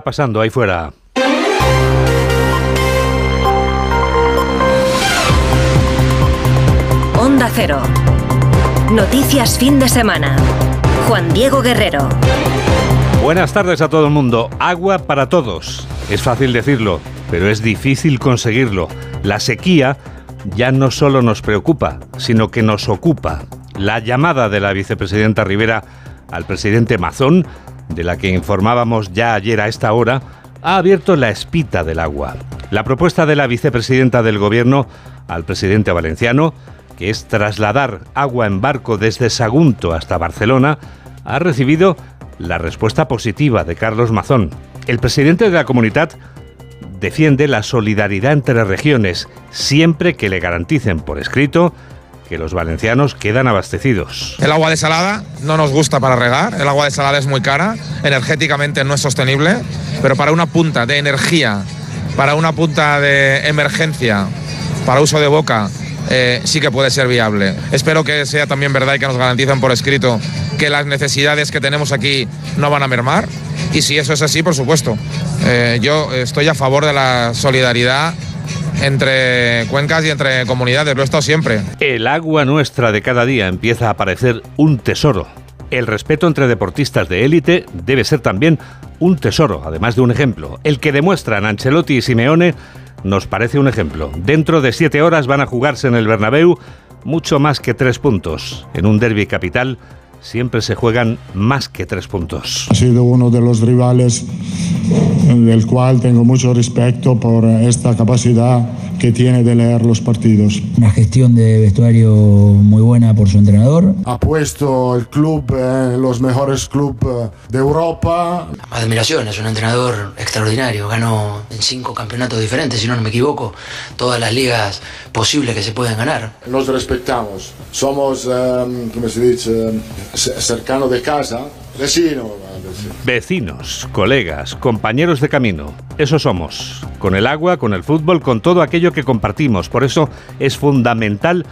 pasando ahí fuera? Onda Cero. Noticias fin de semana. Juan Diego Guerrero. Buenas tardes a todo el mundo. Agua para todos. Es fácil decirlo, pero es difícil conseguirlo. La sequía ya no solo nos preocupa, sino que nos ocupa. La llamada de la vicepresidenta Rivera al presidente Mazón de la que informábamos ya ayer a esta hora, ha abierto la espita del agua. La propuesta de la vicepresidenta del Gobierno al presidente valenciano, que es trasladar agua en barco desde Sagunto hasta Barcelona, ha recibido la respuesta positiva de Carlos Mazón. El presidente de la comunidad defiende la solidaridad entre regiones siempre que le garanticen por escrito que los valencianos quedan abastecidos. El agua desalada no nos gusta para regar, el agua desalada es muy cara, energéticamente no es sostenible, pero para una punta de energía, para una punta de emergencia, para uso de boca, eh, sí que puede ser viable. Espero que sea también verdad y que nos garanticen por escrito que las necesidades que tenemos aquí no van a mermar. Y si eso es así, por supuesto, eh, yo estoy a favor de la solidaridad entre cuencas y entre comunidades, lo he estado siempre. El agua nuestra de cada día empieza a parecer un tesoro. El respeto entre deportistas de élite debe ser también un tesoro, además de un ejemplo. El que demuestran Ancelotti y Simeone nos parece un ejemplo. Dentro de siete horas van a jugarse en el Bernabéu mucho más que tres puntos. En un derby capital siempre se juegan más que tres puntos. Ha sido uno de los rivales del cual tengo mucho respeto por esta capacidad que tiene de leer los partidos. Una gestión de vestuario muy buena por su entrenador. Ha puesto el club en los mejores clubes de Europa. Admiración, es un entrenador extraordinario. Ganó en cinco campeonatos diferentes, si no, me equivoco, todas las ligas posibles que se pueden ganar. Nos respetamos. Somos, um, como se dice, cercano de casa, vecino. Vecinos, colegas, compañeros de camino. Eso somos. Con el agua, con el fútbol, con todo aquello que compartimos. Por eso es fundamental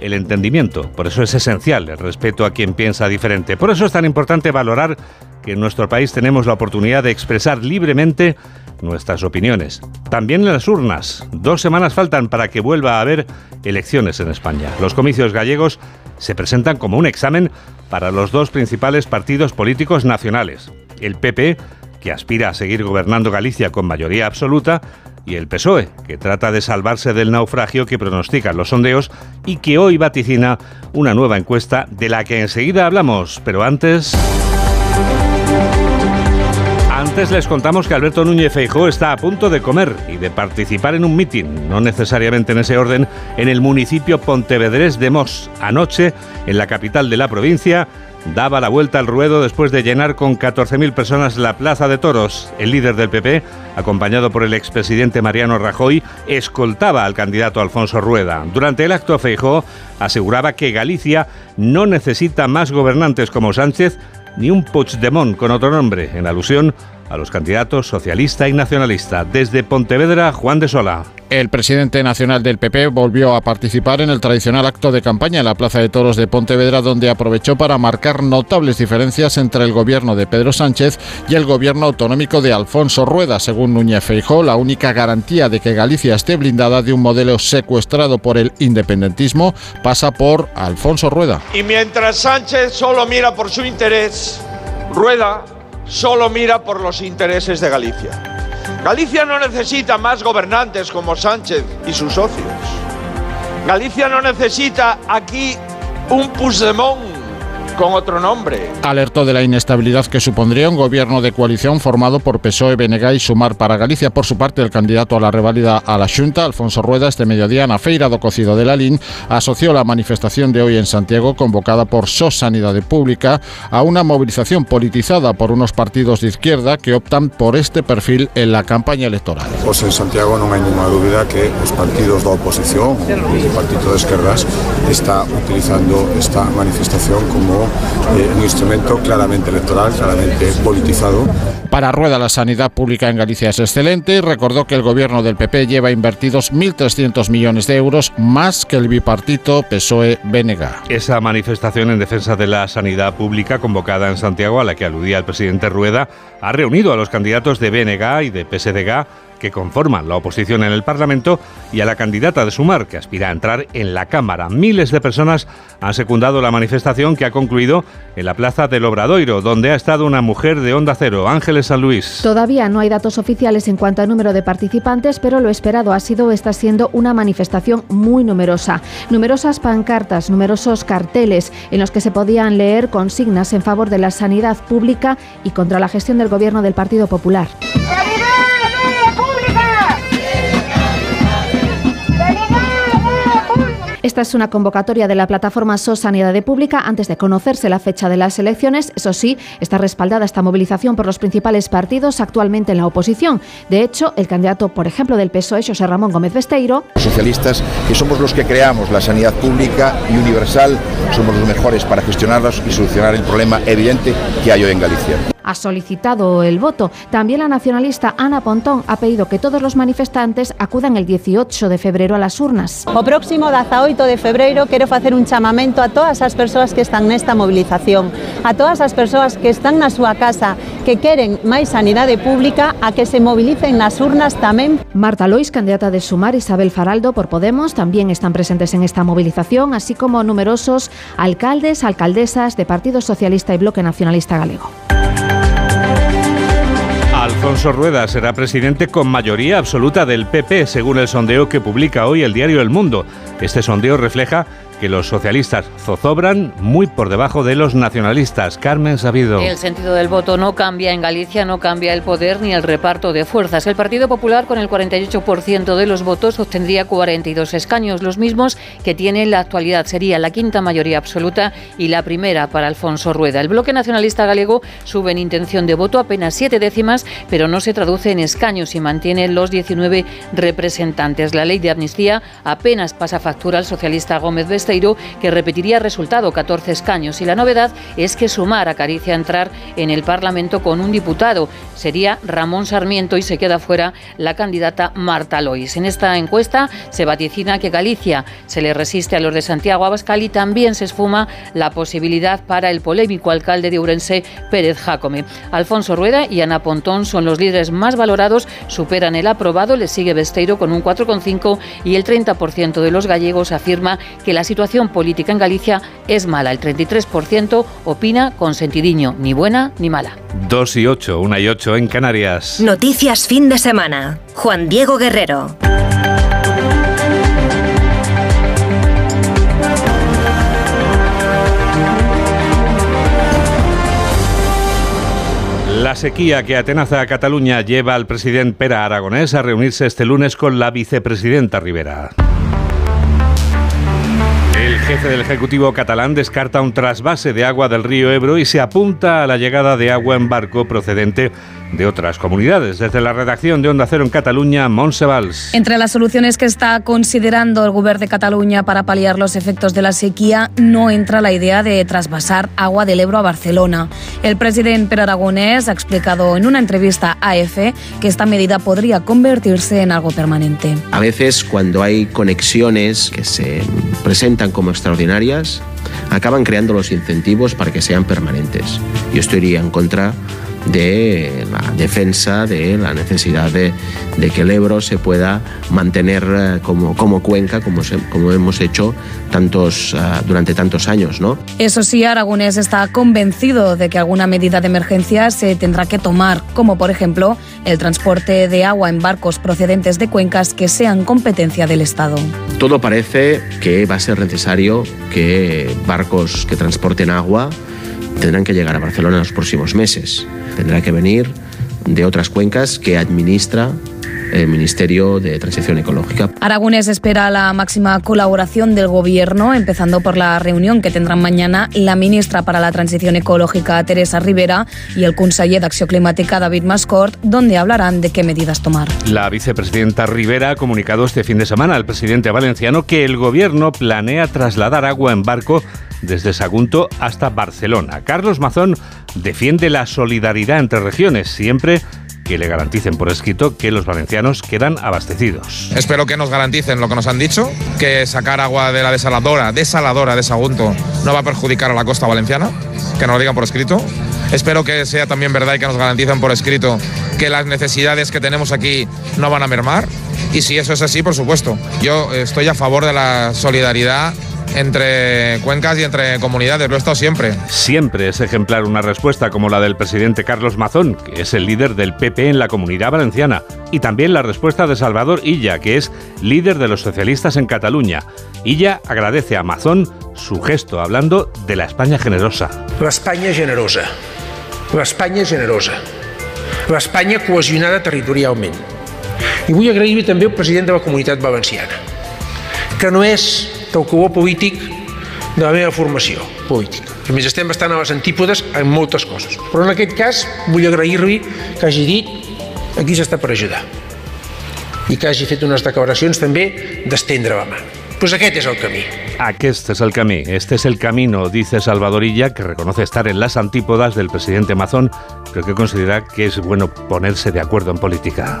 el entendimiento. Por eso es esencial el respeto a quien piensa diferente. Por eso es tan importante valorar que en nuestro país tenemos la oportunidad de expresar libremente nuestras opiniones. También en las urnas. Dos semanas faltan para que vuelva a haber elecciones en España. Los comicios gallegos se presentan como un examen para los dos principales partidos políticos nacionales. El PP, que aspira a seguir gobernando Galicia con mayoría absoluta, y el PSOE, que trata de salvarse del naufragio que pronostican los sondeos y que hoy vaticina una nueva encuesta de la que enseguida hablamos. Pero antes... Antes les contamos que Alberto Núñez Feijó está a punto de comer y de participar en un mitin, no necesariamente en ese orden, en el municipio pontevedrés de Mos. Anoche, en la capital de la provincia, daba la vuelta al ruedo después de llenar con 14.000 personas la Plaza de Toros. El líder del PP, acompañado por el expresidente Mariano Rajoy, escoltaba al candidato Alfonso Rueda. Durante el acto, Feijó aseguraba que Galicia no necesita más gobernantes como Sánchez, ni un Puigdemont con otro nombre, en alusión a los candidatos socialista y nacionalista. Desde Pontevedra, Juan de Sola. El presidente nacional del PP volvió a participar en el tradicional acto de campaña en la Plaza de Toros de Pontevedra, donde aprovechó para marcar notables diferencias entre el gobierno de Pedro Sánchez y el gobierno autonómico de Alfonso Rueda. Según Núñez Feijó, la única garantía de que Galicia esté blindada de un modelo secuestrado por el independentismo pasa por Alfonso Rueda. Y mientras Sánchez solo mira por su interés, Rueda solo mira por los intereses de Galicia. Galicia no necesita más gobernantes como Sánchez y sus socios. Galicia no necesita aquí un Puigdemont con otro nombre. Alertó de la inestabilidad que supondría un gobierno de coalición formado por PSOE, BNG y Sumar para Galicia. Por su parte, el candidato a la reválida a la Junta, Alfonso Rueda, este mediodía en Feira do Cocido de la LIN, asoció la manifestación de hoy en Santiago, convocada por SOS Sanidad Pública, a una movilización politizada por unos partidos de izquierda que optan por este perfil en la campaña electoral. Pues en Santiago no hay ninguna duda que los partidos de oposición, el partido de izquierdas, está utilizando esta manifestación como eh, un instrumento claramente electoral, claramente politizado. Para Rueda, la sanidad pública en Galicia es excelente y recordó que el gobierno del PP lleva invertidos 1.300 millones de euros más que el bipartito PSOE-BNG. Esa manifestación en defensa de la sanidad pública convocada en Santiago, a la que aludía el presidente Rueda, ha reunido a los candidatos de BNG y de PSDG que conforman la oposición en el Parlamento y a la candidata de Sumar, que aspira a entrar en la Cámara. Miles de personas han secundado la manifestación que ha concluido en la Plaza del Obradoiro, donde ha estado una mujer de Onda Cero, Ángeles San Luis. Todavía no hay datos oficiales en cuanto al número de participantes, pero lo esperado ha sido está siendo una manifestación muy numerosa. Numerosas pancartas, numerosos carteles en los que se podían leer consignas en favor de la sanidad pública y contra la gestión del gobierno del Partido Popular. Esta es una convocatoria de la plataforma SOS Sanidad de Pública antes de conocerse la fecha de las elecciones. Eso sí, está respaldada esta movilización por los principales partidos actualmente en la oposición. De hecho, el candidato, por ejemplo, del PSOE, José Ramón Gómez Besteiro. Los socialistas, que somos los que creamos la sanidad pública y universal, somos los mejores para gestionarlos y solucionar el problema evidente que hay hoy en Galicia ha solicitado el voto. También la nacionalista Ana Pontón ha pedido que todos los manifestantes acudan el 18 de febrero a las urnas. O próximo 18 de febreiro quero facer un chamamento a todas as persoas que están nesta movilización, a todas as persoas que están na súa casa, que queren máis sanidade pública, a que se movilicen nas urnas tamén. Marta Lois, candidata de Sumar, Isabel Faraldo por Podemos, también están presentes en esta movilización, así como numerosos alcaldes, alcaldesas de Partido Socialista y Bloque Nacionalista Galego. Alfonso Rueda será presidente con mayoría absoluta del PP, según el sondeo que publica hoy el diario El Mundo. Este sondeo refleja que los socialistas zozobran muy por debajo de los nacionalistas. Carmen Sabido. El sentido del voto no cambia en Galicia, no cambia el poder ni el reparto de fuerzas. El Partido Popular, con el 48% de los votos, obtendría 42 escaños, los mismos que tiene en la actualidad. Sería la quinta mayoría absoluta y la primera para Alfonso Rueda. El bloque nacionalista galego sube en intención de voto apenas siete décimas, pero no se traduce en escaños y mantiene los 19 representantes. La ley de amnistía apenas pasa factura al socialista Gómez Que repetiría resultado 14 escaños. Y la novedad es que Sumar acaricia entrar en el Parlamento con un diputado. Sería Ramón Sarmiento y se queda fuera la candidata Marta Lois. En esta encuesta se vaticina que Galicia se le resiste a los de Santiago Abascal y también se esfuma la posibilidad para el polémico alcalde de Urense, Pérez Jácome. Alfonso Rueda y Ana Pontón son los líderes más valorados, superan el aprobado, le sigue Besteiro con un 4,5 y el 30% de los gallegos afirma que la situación situación política en Galicia es mala. El 33% opina con sentidiño, ni buena ni mala. 2 y 8, 1 y 8 en Canarias. Noticias fin de semana. Juan Diego Guerrero. La sequía que atenaza a Cataluña lleva al presidente Pera Aragonés a reunirse este lunes con la vicepresidenta Rivera. El jefe del Ejecutivo catalán descarta un trasvase de agua del río Ebro y se apunta a la llegada de agua en barco procedente de otras comunidades. Desde la redacción de Onda Cero en Cataluña, Montse Entre las soluciones que está considerando el Gobierno de Cataluña para paliar los efectos de la sequía no entra la idea de trasvasar agua del Ebro a Barcelona. El presidente Per Aragonés ha explicado en una entrevista a EFE que esta medida podría convertirse en algo permanente. A veces cuando hay conexiones que se presentan como extraordinarias, acaban creando los incentivos para que sean permanentes. Yo estoy en contra de la defensa de la necesidad de, que el Ebro se pueda mantener eh, como, como cuenca, como, como hemos hecho tantos, eh, durante tantos años. ¿no? Eso sí, Aragonés está convencido de que alguna medida de emergencia se tendrá que tomar, como por ejemplo el transporte de agua en barcos procedentes de cuencas que sean competencia del Estado. Todo parece que va a ser necesario que barcos que transporten agua tendrán que llegar a Barcelona en los próximos meses. Tendrá que venir de otras cuencas que administra el Ministerio de Transición Ecológica. Aragonés espera la máxima colaboración del Gobierno, empezando por la reunión que tendrán mañana la ministra para la Transición Ecológica, Teresa Rivera, y el conseller de Acción Climática, David Mascort, donde hablarán de qué medidas tomar. La vicepresidenta Rivera ha comunicado este fin de semana al presidente valenciano que el Gobierno planea trasladar agua en barco desde Sagunto hasta Barcelona. Carlos Mazón defiende la solidaridad entre regiones, siempre que le garanticen por escrito que los valencianos quedan abastecidos. Espero que nos garanticen lo que nos han dicho, que sacar agua de la desaladora, desaladora de Sagunto, no va a perjudicar a la costa valenciana, que nos lo digan por escrito. Espero que sea también verdad y que nos garanticen por escrito que las necesidades que tenemos aquí no van a mermar. Y si eso es así, por supuesto, yo estoy a favor de la solidaridad entre cuencas y entre comunidades, lo he estado siempre. Siempre es ejemplar una respuesta como la del presidente Carlos Mazón, que es el líder del PP en la comunidad valenciana, y también la respuesta de Salvador Illa, que es líder de los socialistas en Cataluña. Illa agradece a Mazón su gesto hablando de la España generosa. La España generosa. La España generosa. La España cohesionada territorialment. I vull agrair també al president de la Comunitat Valenciana, que no és del color polític de la meva formació política. A més, estem bastant a les antípodes en moltes coses. Però en aquest cas vull agrair-li que hagi dit aquí s'està per ajudar i que hagi fet unes declaracions també d'estendre la mà. Pues aquest és el camí. Aquest es el camí, este es el camino, dice Salvadorilla, que reconoce estar en las antípodas del presidente Mazón, pero que considera que es bueno ponerse de acuerdo en política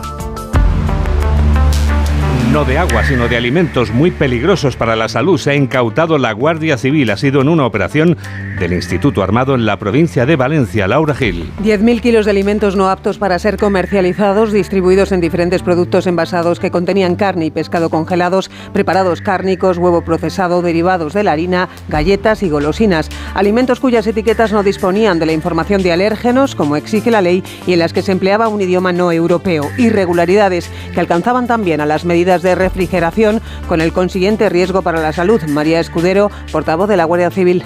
no de agua, sino de alimentos muy peligrosos para la salud. Se ha incautado la Guardia Civil. Ha sido en una operación del Instituto Armado en la provincia de Valencia. Laura Gil. 10.000 kilos de alimentos no aptos para ser comercializados, distribuidos en diferentes productos envasados que contenían carne y pescado congelados, preparados cárnicos, huevo procesado, derivados de la harina, galletas y golosinas. Alimentos cuyas etiquetas no disponían de la información de alérgenos, como exige la ley, y en las que se empleaba un idioma no europeo. Irregularidades que alcanzaban también a las medidas de refrigeración con el consiguiente riesgo para la salud. María Escudero, portavoz de la Guardia Civil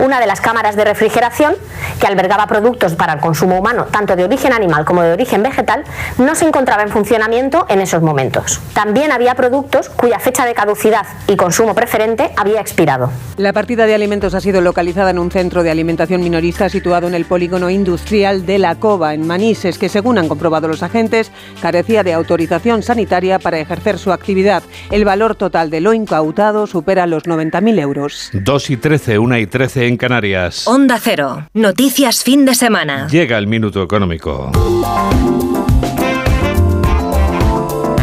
una de las cámaras de refrigeración que albergaba productos para el consumo humano, tanto de origen animal como de origen vegetal, no se encontraba en funcionamiento en esos momentos. También había productos cuya fecha de caducidad y consumo preferente había expirado. La partida de alimentos ha sido localizada en un centro de alimentación minorista situado en el polígono industrial de La Cova, en Manises, que según han comprobado los agentes, carecía de autorización sanitaria para ejercer su actividad. El valor total de lo incautado supera los 90.000 euros. 2 y 13, 1 y 13 en Canarias. Onda Cero. Noticias fin de semana. Llega el minuto económico.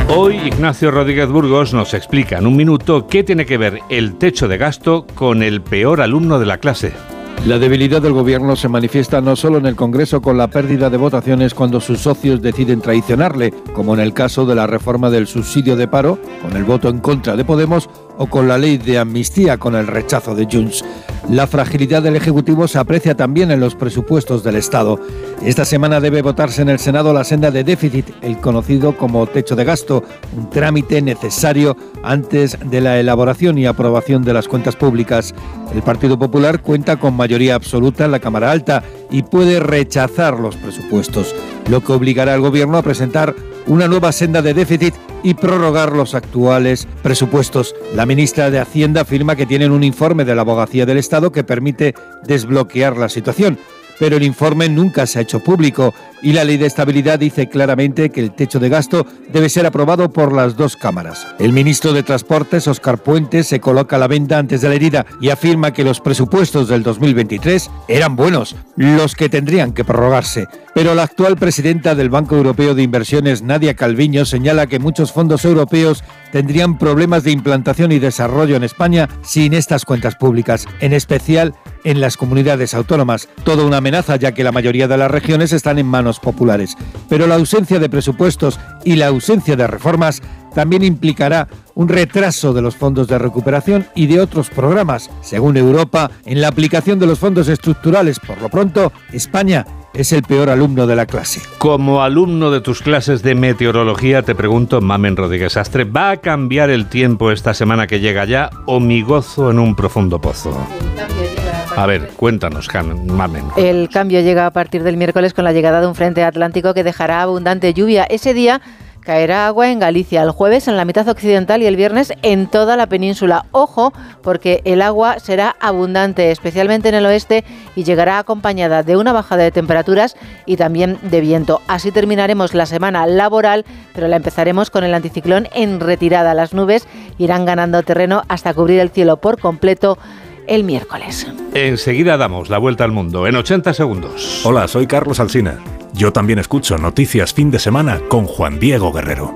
Hoy Ignacio Rodríguez Burgos nos explica en un minuto qué tiene que ver el techo de gasto con el peor alumno de la clase. La debilidad del gobierno se manifiesta no solo en el Congreso con la pérdida de votaciones cuando sus socios deciden traicionarle, como en el caso de la reforma del subsidio de paro, con el voto en contra de Podemos, o con la ley de amnistía con el rechazo de Junts. La fragilidad del Ejecutivo se aprecia también en los presupuestos del Estado. Esta semana debe votarse en el Senado la senda de déficit, el conocido como techo de gasto, un trámite necesario antes de la elaboración y aprobación de las cuentas públicas. El Partido Popular cuenta con mayoría absoluta en la Cámara Alta y puede rechazar los presupuestos, lo que obligará al Gobierno a presentar una nueva senda de déficit y prorrogar los actuales presupuestos. La ministra de Hacienda afirma que tienen un informe de la Abogacía del Estado que permite desbloquear la situación pero el informe nunca se ha hecho público y la ley de estabilidad dice claramente que el techo de gasto debe ser aprobado por las dos cámaras. El ministro de Transportes, Oscar Puentes, se coloca la venda antes de la herida y afirma que los presupuestos del 2023 eran buenos, los que tendrían que prorrogarse. Pero la actual presidenta del Banco Europeo de Inversiones, Nadia Calviño, señala que muchos fondos europeos tendrían problemas de implantación y desarrollo en España sin estas cuentas públicas, en especial en las comunidades autónomas. Toda una amenaza ya que la mayoría de las regiones están en manos populares. Pero la ausencia de presupuestos y la ausencia de reformas también implicará un retraso de los fondos de recuperación y de otros programas. Según Europa, en la aplicación de los fondos estructurales, por lo pronto, España es el peor alumno de la clase. Como alumno de tus clases de meteorología, te pregunto, Mamen Rodríguez Astre, ¿va a cambiar el tiempo esta semana que llega ya o mi gozo en un profundo pozo? A ver, cuéntanos, Mamen. El cambio llega a partir del miércoles con la llegada de un frente atlántico que dejará abundante lluvia. Ese día caerá agua en Galicia, el jueves en la mitad occidental y el viernes en toda la península. Ojo, porque el agua será abundante, especialmente en el oeste, y llegará acompañada de una bajada de temperaturas y también de viento. Así terminaremos la semana laboral, pero la empezaremos con el anticiclón en retirada. Las nubes irán ganando terreno hasta cubrir el cielo por completo el miércoles. Enseguida damos la vuelta al mundo en 80 segundos. Hola, soy Carlos Alsina. Yo también escucho Noticias Fin de Semana con Juan Diego Guerrero.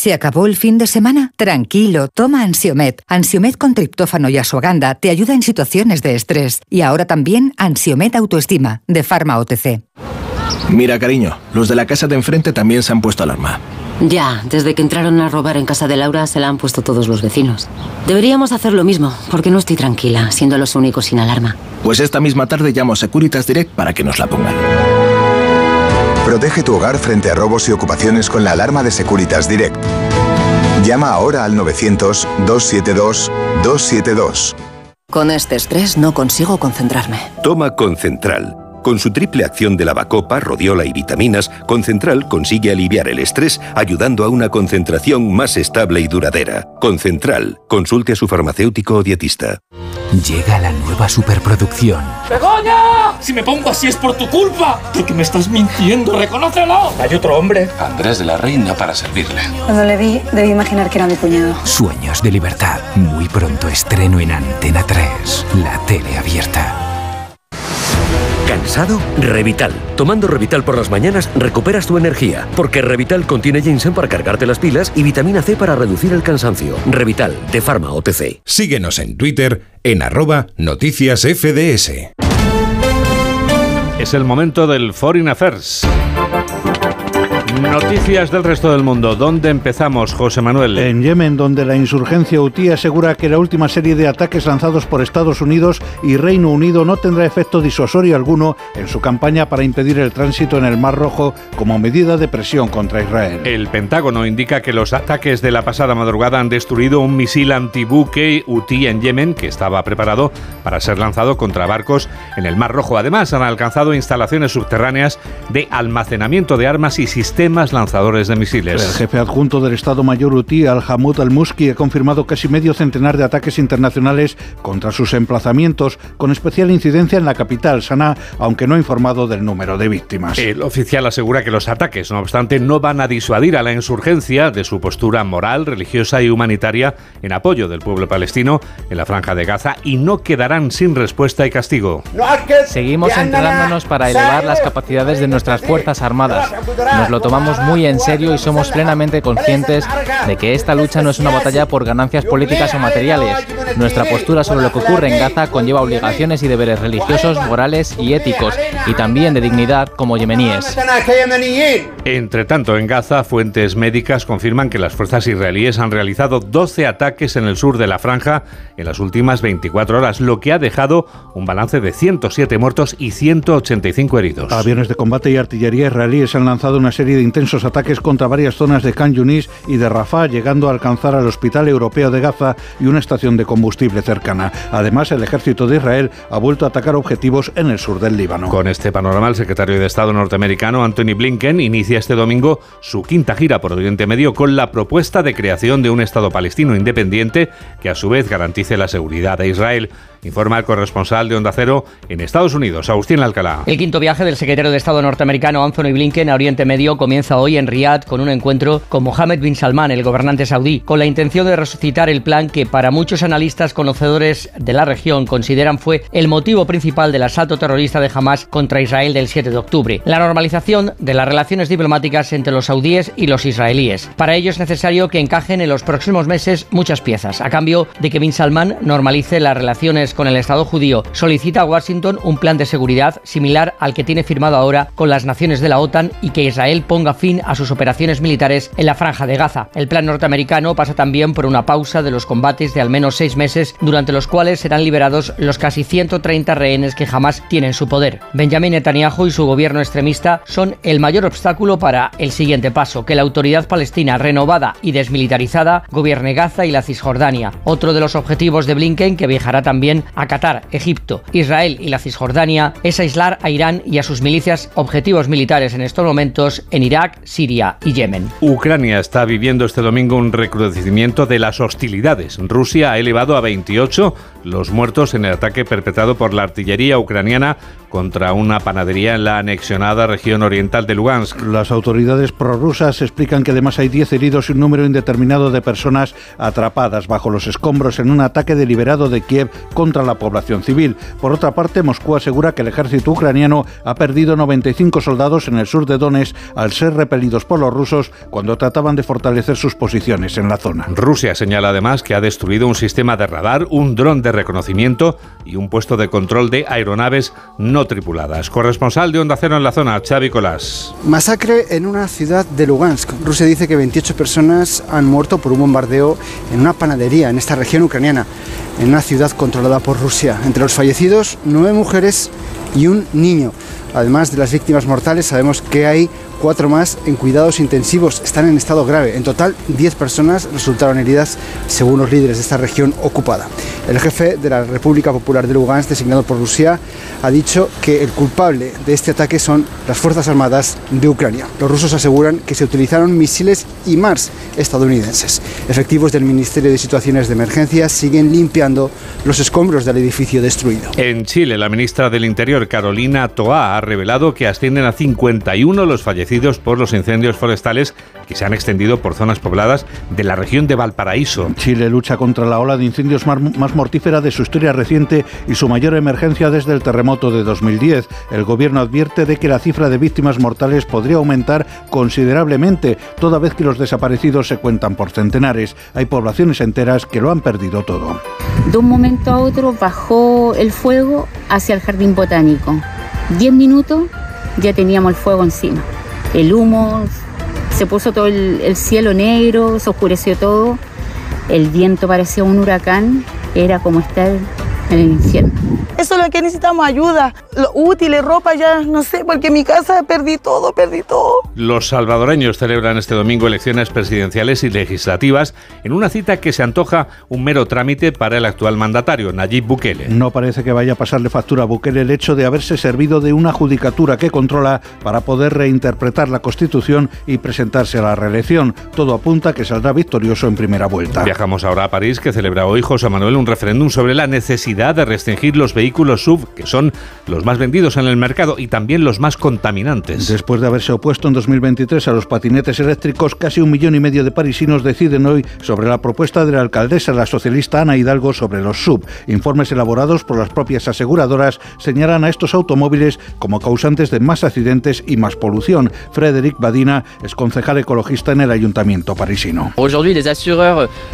¿Se acabó el fin de semana? Tranquilo, toma Ansiomet. Ansiomet con triptófano y asuaganda te ayuda en situaciones de estrés. Y ahora también Ansiomet Autoestima, de Pharma OTC. Mira, cariño, los de la casa de enfrente también se han puesto alarma. Ya, desde que entraron a robar en casa de Laura se la han puesto todos los vecinos. Deberíamos hacer lo mismo, porque no estoy tranquila, siendo los únicos sin alarma. Pues esta misma tarde llamo a Securitas Direct para que nos la pongan. Protege tu hogar frente a robos y ocupaciones con la alarma de Securitas Direct. Llama ahora al 900-272-272. Con este estrés no consigo concentrarme. Toma Concentral. Con su triple acción de lavacopa, rodiola y vitaminas, Concentral consigue aliviar el estrés ayudando a una concentración más estable y duradera. Concentral. Consulte a su farmacéutico o dietista. Llega la nueva superproducción. ¡Begoña! Si me pongo así es por tu culpa. Porque me estás mintiendo, reconócelo. Hay otro hombre. Andrés de la Reina para servirle. Cuando le vi, debí imaginar que era mi cuñado. Sueños de libertad. Muy pronto estreno en Antena 3. La tele abierta. ¿Cansado? Revital. Tomando Revital por las mañanas recuperas tu energía, porque Revital contiene ginseng para cargarte las pilas y vitamina C para reducir el cansancio. Revital, de Pharma OTC. Síguenos en Twitter en arroba noticias FDS. Es el momento del Foreign Affairs. Noticias del resto del mundo. ¿Dónde empezamos, José Manuel? En Yemen, donde la insurgencia hutí asegura que la última serie de ataques lanzados por Estados Unidos y Reino Unido no tendrá efecto disuasorio alguno en su campaña para impedir el tránsito en el Mar Rojo como medida de presión contra Israel. El Pentágono indica que los ataques de la pasada madrugada han destruido un misil antibuque hutí en Yemen que estaba preparado para ser lanzado contra barcos en el Mar Rojo. Además, han alcanzado instalaciones subterráneas de almacenamiento de armas y sistemas más lanzadores de misiles. El jefe adjunto del Estado Mayor UTI, Al-Hamud al-Muski, ha confirmado casi medio centenar de ataques internacionales contra sus emplazamientos, con especial incidencia en la capital, Sanaa, aunque no ha informado del número de víctimas. El oficial asegura que los ataques, no obstante, no van a disuadir a la insurgencia de su postura moral, religiosa y humanitaria en apoyo del pueblo palestino en la franja de Gaza y no quedarán sin respuesta y castigo. Seguimos entrenándonos para elevar las capacidades de nuestras Fuerzas Armadas. Nos lo tomamos muy en serio y somos plenamente conscientes de que esta lucha no es una batalla por ganancias políticas o materiales. Nuestra postura sobre lo que ocurre en Gaza conlleva obligaciones y deberes religiosos, morales y éticos, y también de dignidad como yemeníes. Entre tanto, en Gaza, fuentes médicas confirman que las fuerzas israelíes han realizado 12 ataques en el sur de la franja en las últimas 24 horas, lo que ha dejado un balance de 107 muertos y 185 heridos. Aviones de combate y artillería israelíes han lanzado una serie de intensos ataques contra varias zonas de Khan Yunis y de Rafah, llegando a alcanzar al Hospital Europeo de Gaza y una estación de combustible cercana. Además, el ejército de Israel ha vuelto a atacar objetivos en el sur del Líbano. Con este panorama, el secretario de Estado norteamericano Anthony Blinken inicia este domingo su quinta gira por Oriente Medio con la propuesta de creación de un Estado palestino independiente que a su vez garantice la seguridad de Israel. Informa el corresponsal de Onda Cero en Estados Unidos, Agustín Alcalá. El quinto viaje del secretario de Estado norteamericano Anthony Blinken a Oriente Medio comienza hoy en Riad con un encuentro con Mohammed bin Salman, el gobernante saudí, con la intención de resucitar el plan que para muchos analistas conocedores de la región consideran fue el motivo principal del asalto terrorista de Hamas contra Israel del 7 de octubre, la normalización de las relaciones diplomáticas entre los saudíes y los israelíes. Para ello es necesario que encajen en los próximos meses muchas piezas, a cambio de que bin Salman normalice las relaciones con el Estado judío. Solicita a Washington un plan de seguridad similar al que tiene firmado ahora con las naciones de la OTAN y que Israel ponga fin a sus operaciones militares en la franja de Gaza. El plan norteamericano pasa también por una pausa de los combates de al menos seis meses, durante los cuales serán liberados los casi 130 rehenes que jamás tienen su poder. Benjamin Netanyahu y su gobierno extremista son el mayor obstáculo para el siguiente paso, que la autoridad palestina renovada y desmilitarizada gobierne Gaza y la Cisjordania. Otro de los objetivos de Blinken, que viajará también a Qatar, Egipto, Israel y la Cisjordania, es aislar a Irán y a sus milicias objetivos militares en estos momentos en Irak, Siria y Yemen. Ucrania está viviendo este domingo un recrudecimiento de las hostilidades. Rusia ha elevado a 28 los muertos en el ataque perpetrado por la artillería ucraniana contra una panadería en la anexionada región oriental de Lugansk. Las autoridades prorrusas explican que además hay 10 heridos y un número indeterminado de personas atrapadas bajo los escombros en un ataque deliberado de Kiev contra la población civil. Por otra parte, Moscú asegura que el ejército ucraniano ha perdido 95 soldados en el sur de Donetsk al ser repelidos por los rusos cuando trataban de fortalecer sus posiciones en la zona. Rusia señala además que ha destruido un sistema de radar, un dron de reconocimiento y un puesto de control de aeronaves no tripuladas. Corresponsal de Onda Cero en la zona, Xavi Colás. Masacre en una ciudad de Lugansk. Rusia dice que 28 personas han muerto por un bombardeo en una panadería en esta región ucraniana, en una ciudad controlada por Rusia. Entre los fallecidos, nueve mujeres y un niño. Además de las víctimas mortales, sabemos que hay cuatro más en cuidados intensivos, están en estado grave. En total, 10 personas resultaron heridas, según los líderes de esta región ocupada. El jefe de la República Popular de Lugansk, designado por Rusia, ha dicho que el culpable de este ataque son las Fuerzas Armadas de Ucrania. Los rusos aseguran que se utilizaron misiles IMARS estadounidenses. Efectivos del Ministerio de Situaciones de Emergencia siguen limpiando los escombros del edificio destruido. En Chile, la ministra del Interior, Carolina Toá, ha revelado que ascienden a 51 los fallecidos por los incendios forestales que se han extendido por zonas pobladas de la región de Valparaíso. Chile lucha contra la ola de incendios más mortífera de su historia reciente y su mayor emergencia desde el terremoto de 2010. El gobierno advierte de que la cifra de víctimas mortales podría aumentar considerablemente, toda vez que los desaparecidos se cuentan por centenares. Hay poblaciones enteras que lo han perdido todo. De un momento a otro bajó el fuego hacia el jardín botánico. Diez minutos ya teníamos el fuego encima el humo, se puso todo el, cielo negro, se oscureció todo, el viento parecía un huracán, era como estar en el infierno. Eso es lo que necesitamos, ayuda, lo útiles, ropa, ya no sé, porque en mi casa perdí todo, perdí todo. Los salvadoreños celebran este domingo elecciones presidenciales y legislativas en una cita que se antoja un mero trámite para el actual mandatario, Nayib Bukele. No parece que vaya a pasarle factura a Bukele el hecho de haberse servido de una judicatura que controla para poder reinterpretar la Constitución y presentarse a la reelección. Todo apunta a que saldrá victorioso en primera vuelta. Viajamos ahora a París, que celebra hoy José Manuel un referéndum sobre la necesidad de restringir los vehículos SUV, que son los más vendidos en el mercado y también los más contaminantes. Después de haberse opuesto en 2023 a los patinetes eléctricos, casi un millón y medio de parisinos deciden hoy sobre la propuesta de la alcaldesa, la socialista Ana Hidalgo, sobre los sub. Informes elaborados por las propias aseguradoras señalan a estos automóviles como causantes de más accidentes y más polución. Frédéric Badina es concejal ecologista en el ayuntamiento parisino.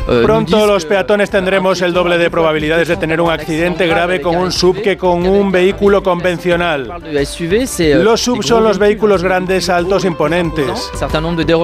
Euh, Pronto los peatones tendremos el doble de probabilidades de tener un accidente grave con un sub que con un vehículo convencional. Los sub son los vehículos grandes, altos, imponentes.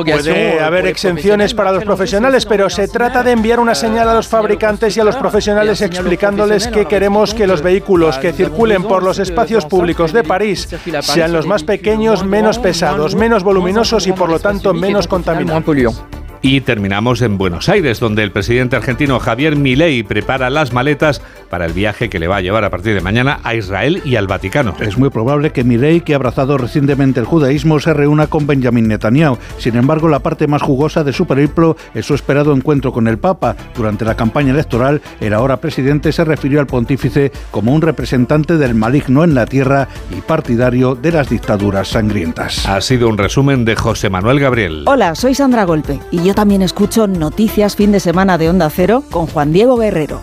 Puede haber exenciones para los profesionales, pero se trata de enviar una señal a los fabricantes y a los profesionales explicándoles que queremos que los vehículos que circulen por los espacios públicos de París sean los más pequeños, menos pesados, menos voluminosos y por lo tanto menos contaminantes. Y terminamos en Buenos Aires, donde el presidente argentino Javier Milei prepara las maletas para el viaje que le va a llevar a partir de mañana a Israel y al Vaticano. Es muy probable que Milei, que ha abrazado recientemente el judaísmo, se reúna con Benjamin Netanyahu. Sin embargo, la parte más jugosa de su periplo es su esperado encuentro con el Papa. Durante la campaña electoral, el ahora presidente se refirió al pontífice como un representante del maligno en la tierra y partidario de las dictaduras sangrientas. Ha sido un resumen de José Manuel Gabriel. Hola, soy Sandra Golpe y yo también escucho Noticias Fin de Semana de Onda Cero con Juan Diego Guerrero.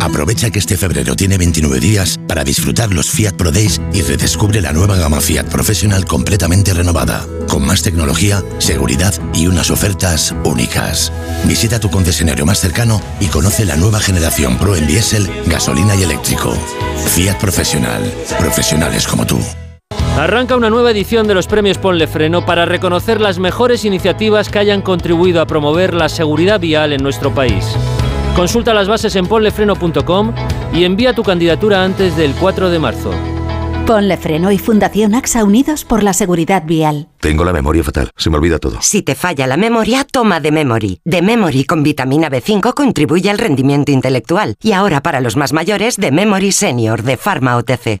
Aprovecha que este febrero tiene 29 días para disfrutar los Fiat Pro Days y redescubre la nueva gama Fiat Professional completamente renovada, con más tecnología, seguridad y unas ofertas únicas. Visita tu concesionario más cercano y conoce la nueva generación Pro en diésel, gasolina y eléctrico. Fiat Professional. Profesionales como tú. Arranca una nueva edición de los premios Ponle Freno para reconocer las mejores iniciativas que hayan contribuido a promover la seguridad vial en nuestro país. Consulta las bases en ponlefreno.com y envía tu candidatura antes del 4 de marzo. Ponle Freno y Fundación AXA Unidos por la Seguridad Vial. Tengo la memoria fatal, se me olvida todo. Si te falla la memoria, toma de Memory. De Memory con vitamina B5 contribuye al rendimiento intelectual. Y ahora para los más mayores, de Memory Senior de Pharma OTC.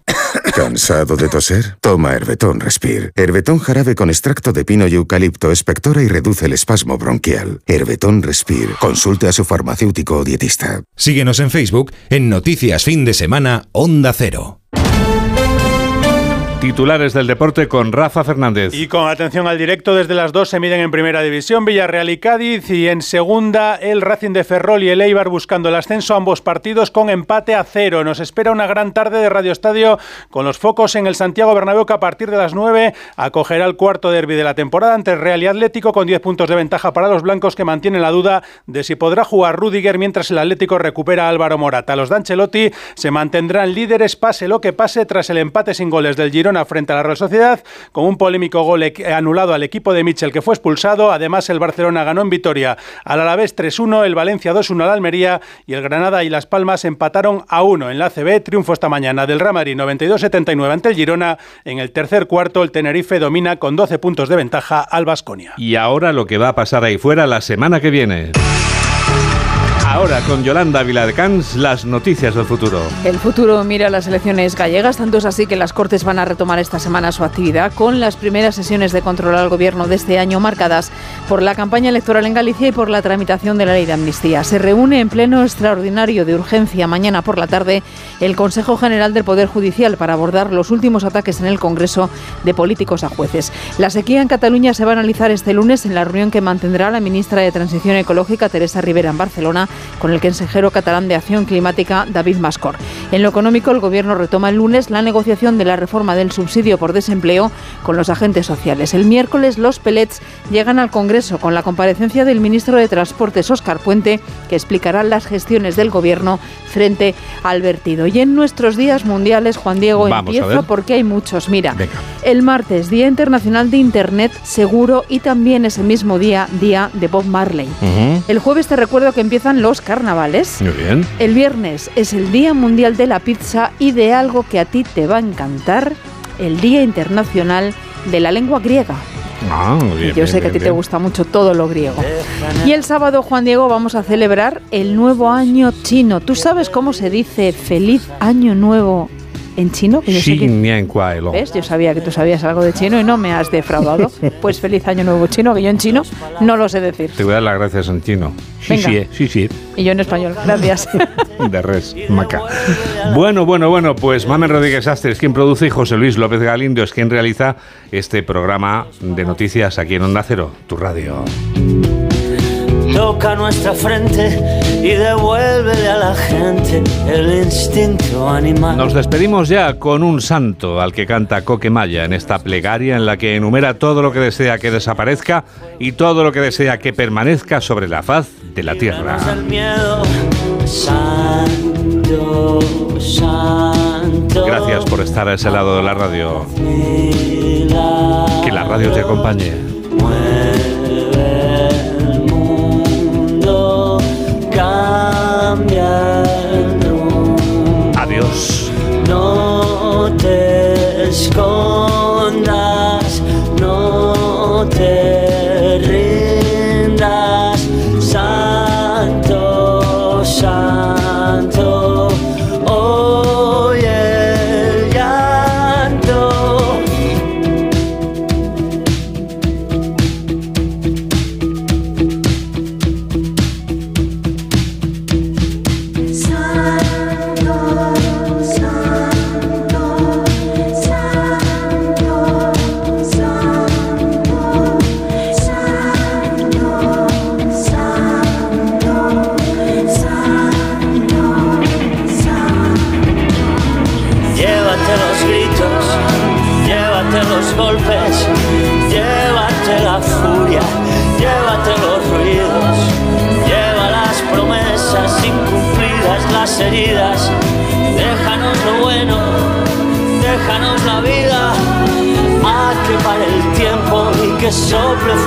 ¿Cansado de toser? Toma Herbetón Respire. Herbetón jarabe con extracto de pino y eucalipto espectora y reduce el espasmo bronquial. Herbetón Respire. Consulte a su farmacéutico o dietista. Síguenos en Facebook en Noticias Fin de Semana Onda Cero. Titulares del deporte con Rafa Fernández. Y con atención al directo, desde las dos se miden en primera división Villarreal y Cádiz y en segunda el Racing de Ferrol y el Eibar buscando el ascenso ambos partidos con empate a cero. Nos espera una gran tarde de Radio Estadio con los focos en el Santiago Bernabéu que a partir de las nueve acogerá el cuarto derby de la temporada ante Real y Atlético con 10 puntos de ventaja para los blancos que mantienen la duda de si podrá jugar Rudiger mientras el Atlético recupera a Álvaro Morata. Los Dancelotti se mantendrán líderes pase lo que pase tras el empate sin goles del Girona frente a la Real Sociedad, con un polémico gol anulado al equipo de Michel que fue expulsado. Además, el Barcelona ganó en Vitoria al Alavés 3-1, el Valencia 2-1 al Almería y el Granada y Las Palmas empataron a 1 en la CB. Triunfo esta mañana del Ramari 92-79 ante el Girona. En el tercer cuarto, el Tenerife domina con 12 puntos de ventaja al Basconia. Y ahora lo que va a pasar ahí fuera la semana que viene. Ahora con Yolanda Viladecans, las noticias del futuro. El futuro mira las elecciones gallegas, tanto es así que las Cortes van a retomar esta semana su actividad con las primeras sesiones de control al gobierno de este año marcadas por la campaña electoral en Galicia y por la tramitación de la ley de amnistía. Se reúne en pleno extraordinario de urgencia mañana por la tarde el Consejo General del Poder Judicial para abordar los últimos ataques en el Congreso de políticos a jueces. La sequía en Cataluña se va a analizar este lunes en la reunión que mantendrá la ministra de Transición Ecológica, Teresa Rivera, en Barcelona con el consejero catalán de Acción Climática, David Mascor. En lo económico, el Gobierno retoma el lunes la negociación de la reforma del subsidio por desempleo con los agentes sociales. El miércoles, los pellets llegan al Congreso con la comparecencia del ministro de Transportes, Óscar Puente, que explicará las gestiones del Gobierno frente al vertido. Y en nuestros días mundiales, Juan Diego, empieza porque hay muchos. Mira, el martes, Día Internacional de Internet Seguro y también ese mismo día, Día de Bob Marley. El jueves te recuerdo que empiezan los carnavales. Muy bien. El viernes es el Día Mundial de la Pizza y de algo que a ti te va a encantar, el Día Internacional de la Lengua Griega. Ah, bien, Yo sé que a ti te gusta mucho todo lo griego. Y el sábado, Juan Diego, vamos a celebrar el nuevo año chino. ¿Tú sabes cómo se dice feliz año nuevo en chino? Que yo, sé que, ¿Ves? yo sabía que tú sabías algo de chino y no me has defraudado. pues feliz año nuevo chino, que yo en chino no lo sé decir. Te voy a dar las gracias en chino. Sí, Venga. sí, eh, sí, sí. Y yo en español. Gracias. De res, maca. Bueno, bueno, bueno, pues Mamen Rodríguez Astres, quien produce, y José Luis López Galindo es quien realiza este programa de noticias aquí en Onda Cero, tu radio. Toca nuestra frente y devuélvele a la gente el instinto animal. Nos despedimos ya con un santo al que canta Coquemaya en esta plegaria en la que enumera todo lo que desea que desaparezca y todo lo que desea que permanezca sobre la faz de la tierra. El miedo, santo, santo. Gracias por estar a ese lado de la radio. Que la radio te acompañe. Y